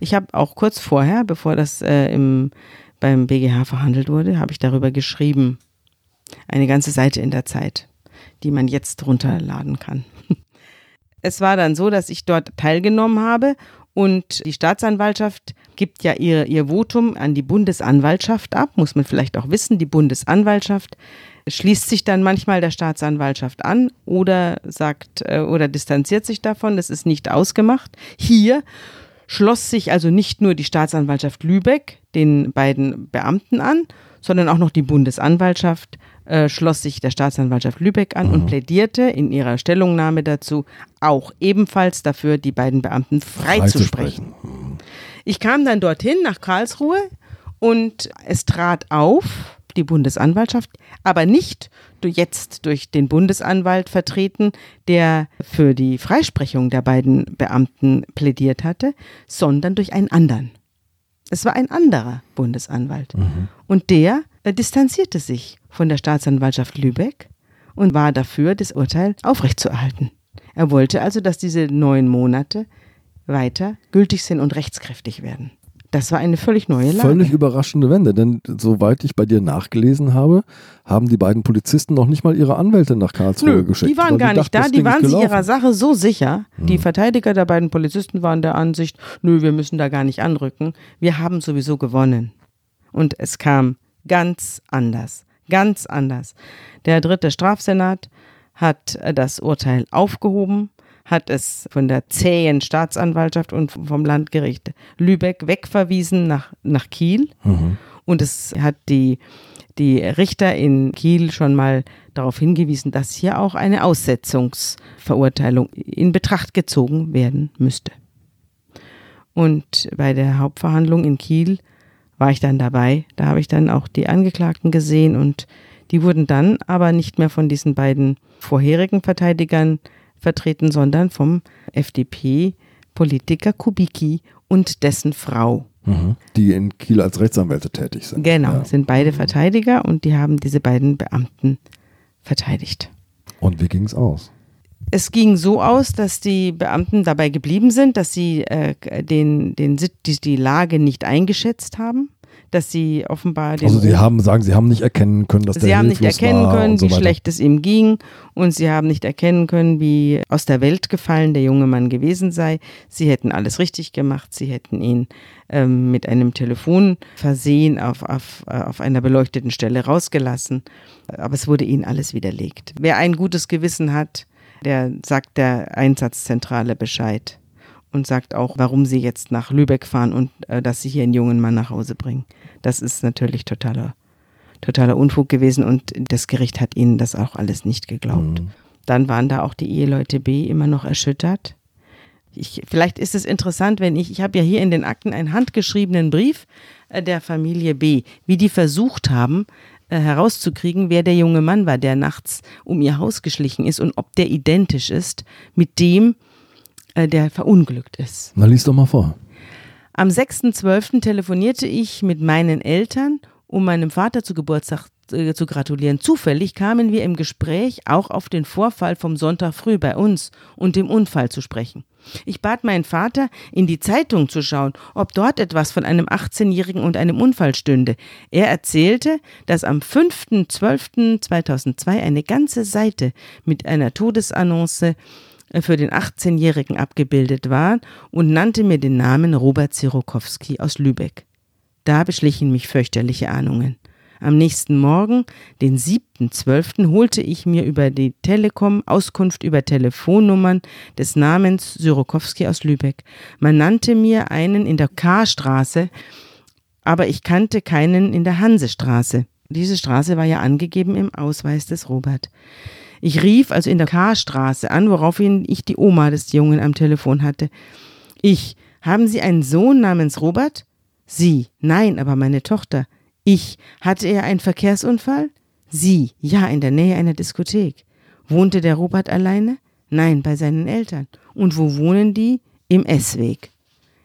Ich habe auch kurz vorher, bevor das äh, im, beim BGH verhandelt wurde, habe ich darüber geschrieben. Eine ganze Seite in der Zeit, die man jetzt runterladen kann. Es war dann so, dass ich dort teilgenommen habe und die Staatsanwaltschaft gibt ja ihr, ihr Votum an die Bundesanwaltschaft ab, muss man vielleicht auch wissen. Die Bundesanwaltschaft schließt sich dann manchmal der Staatsanwaltschaft an oder sagt äh, oder distanziert sich davon. Das ist nicht ausgemacht. Hier schloss sich also nicht nur die Staatsanwaltschaft Lübeck den beiden Beamten an, sondern auch noch die Bundesanwaltschaft äh, schloss sich der Staatsanwaltschaft Lübeck an mhm. und plädierte in ihrer Stellungnahme dazu auch ebenfalls dafür, die beiden Beamten freizusprechen. Frei mhm. Ich kam dann dorthin nach Karlsruhe und es trat auf, die Bundesanwaltschaft, aber nicht jetzt durch den Bundesanwalt vertreten, der für die Freisprechung der beiden Beamten plädiert hatte, sondern durch einen anderen. Es war ein anderer Bundesanwalt. Mhm. Und der distanzierte sich von der Staatsanwaltschaft Lübeck und war dafür, das Urteil aufrechtzuerhalten. Er wollte also, dass diese neun Monate weiter gültig sind und rechtskräftig werden. Das war eine völlig neue Lage. Völlig überraschende Wende, denn soweit ich bei dir nachgelesen habe, haben die beiden Polizisten noch nicht mal ihre Anwälte nach Karlsruhe Nö, geschickt. Die waren gar die nicht dachten, da, die waren sich ihrer Sache so sicher. Hm. Die Verteidiger der beiden Polizisten waren der Ansicht, nö, wir müssen da gar nicht anrücken. Wir haben sowieso gewonnen. Und es kam ganz anders. Ganz anders. Der dritte Strafsenat hat das Urteil aufgehoben hat es von der zähen Staatsanwaltschaft und vom Landgericht Lübeck wegverwiesen nach, nach Kiel. Mhm. Und es hat die, die Richter in Kiel schon mal darauf hingewiesen, dass hier auch eine Aussetzungsverurteilung in Betracht gezogen werden müsste. Und bei der Hauptverhandlung in Kiel war ich dann dabei. Da habe ich dann auch die Angeklagten gesehen und die wurden dann aber nicht mehr von diesen beiden vorherigen Verteidigern vertreten, sondern vom FDP-Politiker Kubicki und dessen Frau. Mhm. Die in Kiel als Rechtsanwälte tätig sind. Genau, ja. sind beide Verteidiger und die haben diese beiden Beamten verteidigt. Und wie ging es aus? Es ging so aus, dass die Beamten dabei geblieben sind, dass sie äh, den, den, die, die Lage nicht eingeschätzt haben dass sie offenbar den. Also sie haben, sagen, sie haben nicht erkennen können, dass sie der haben nicht erkennen können, so wie schlecht es ihm ging und sie haben nicht erkennen können, wie aus der Welt gefallen der junge Mann gewesen sei. Sie hätten alles richtig gemacht, sie hätten ihn ähm, mit einem Telefon versehen, auf, auf, äh, auf einer beleuchteten Stelle rausgelassen, aber es wurde ihnen alles widerlegt. Wer ein gutes Gewissen hat, der sagt der Einsatzzentrale Bescheid. und sagt auch, warum sie jetzt nach Lübeck fahren und äh, dass sie hier einen jungen Mann nach Hause bringen. Das ist natürlich totaler, totaler Unfug gewesen und das Gericht hat ihnen das auch alles nicht geglaubt. Mhm. Dann waren da auch die Eheleute B immer noch erschüttert. Ich, vielleicht ist es interessant, wenn ich, ich habe ja hier in den Akten einen handgeschriebenen Brief äh, der Familie B, wie die versucht haben, herauszukriegen, wer der junge Mann war, der nachts um ihr Haus geschlichen ist und ob der identisch ist mit dem, äh, der verunglückt ist. Na, lies doch mal vor. Am 6.12. telefonierte ich mit meinen Eltern, um meinem Vater zu Geburtstag äh, zu gratulieren. Zufällig kamen wir im Gespräch auch auf den Vorfall vom Sonntag früh bei uns und dem Unfall zu sprechen. Ich bat meinen Vater, in die Zeitung zu schauen, ob dort etwas von einem 18-Jährigen und einem Unfall stünde. Er erzählte, dass am 5.12.2002 eine ganze Seite mit einer Todesannonce für den 18-Jährigen abgebildet war und nannte mir den Namen Robert Zirokowski aus Lübeck. Da beschlichen mich fürchterliche Ahnungen. Am nächsten Morgen, den 7.12., holte ich mir über die Telekom Auskunft über Telefonnummern des Namens Syrokowski aus Lübeck. Man nannte mir einen in der K-Straße, aber ich kannte keinen in der Hansestraße. Diese Straße war ja angegeben im Ausweis des Robert. Ich rief also in der K-Straße an, woraufhin ich die Oma des Jungen am Telefon hatte. Ich, haben Sie einen Sohn namens Robert? Sie, nein, aber meine Tochter. Ich, hatte er einen Verkehrsunfall? Sie, ja, in der Nähe einer Diskothek. Wohnte der Robert alleine? Nein, bei seinen Eltern. Und wo wohnen die? Im S-Weg.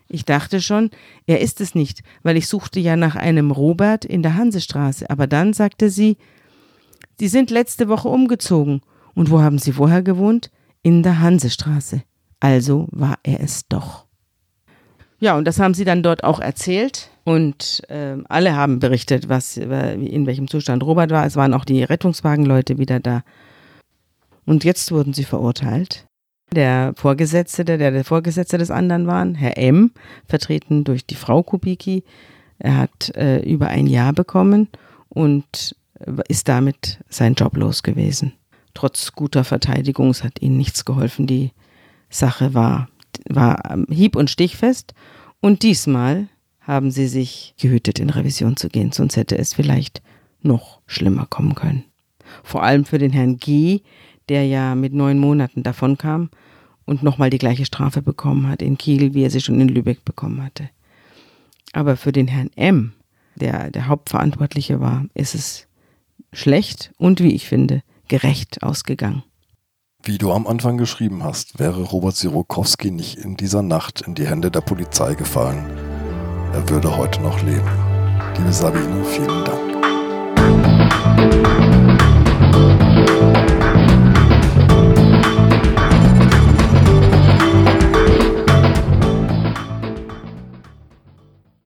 Ich dachte schon, er ist es nicht, weil ich suchte ja nach einem Robert in der Hansestraße. Aber dann sagte sie, Sie sind letzte Woche umgezogen. Und wo haben Sie vorher gewohnt? In der Hansestraße. Also war er es doch. Ja, und das haben sie dann dort auch erzählt. Und äh, alle haben berichtet, was, in welchem Zustand Robert war. Es waren auch die Rettungswagenleute wieder da. Und jetzt wurden sie verurteilt. Der Vorgesetzte, der der Vorgesetzte des anderen war, Herr M., vertreten durch die Frau Kubicki, er hat äh, über ein Jahr bekommen und ist damit sein Job los gewesen. Trotz guter Verteidigung, es hat ihnen nichts geholfen. Die Sache war, war hieb- und stichfest. Und diesmal haben sie sich gehütet, in Revision zu gehen, sonst hätte es vielleicht noch schlimmer kommen können. Vor allem für den Herrn G., der ja mit neun Monaten davonkam und nochmal die gleiche Strafe bekommen hat in Kiel, wie er sie schon in Lübeck bekommen hatte. Aber für den Herrn M., der der Hauptverantwortliche war, ist es schlecht und, wie ich finde, gerecht ausgegangen. Wie du am Anfang geschrieben hast, wäre Robert Sirokowski nicht in dieser Nacht in die Hände der Polizei gefallen. Er würde heute noch leben. Liebe Sabine, vielen Dank.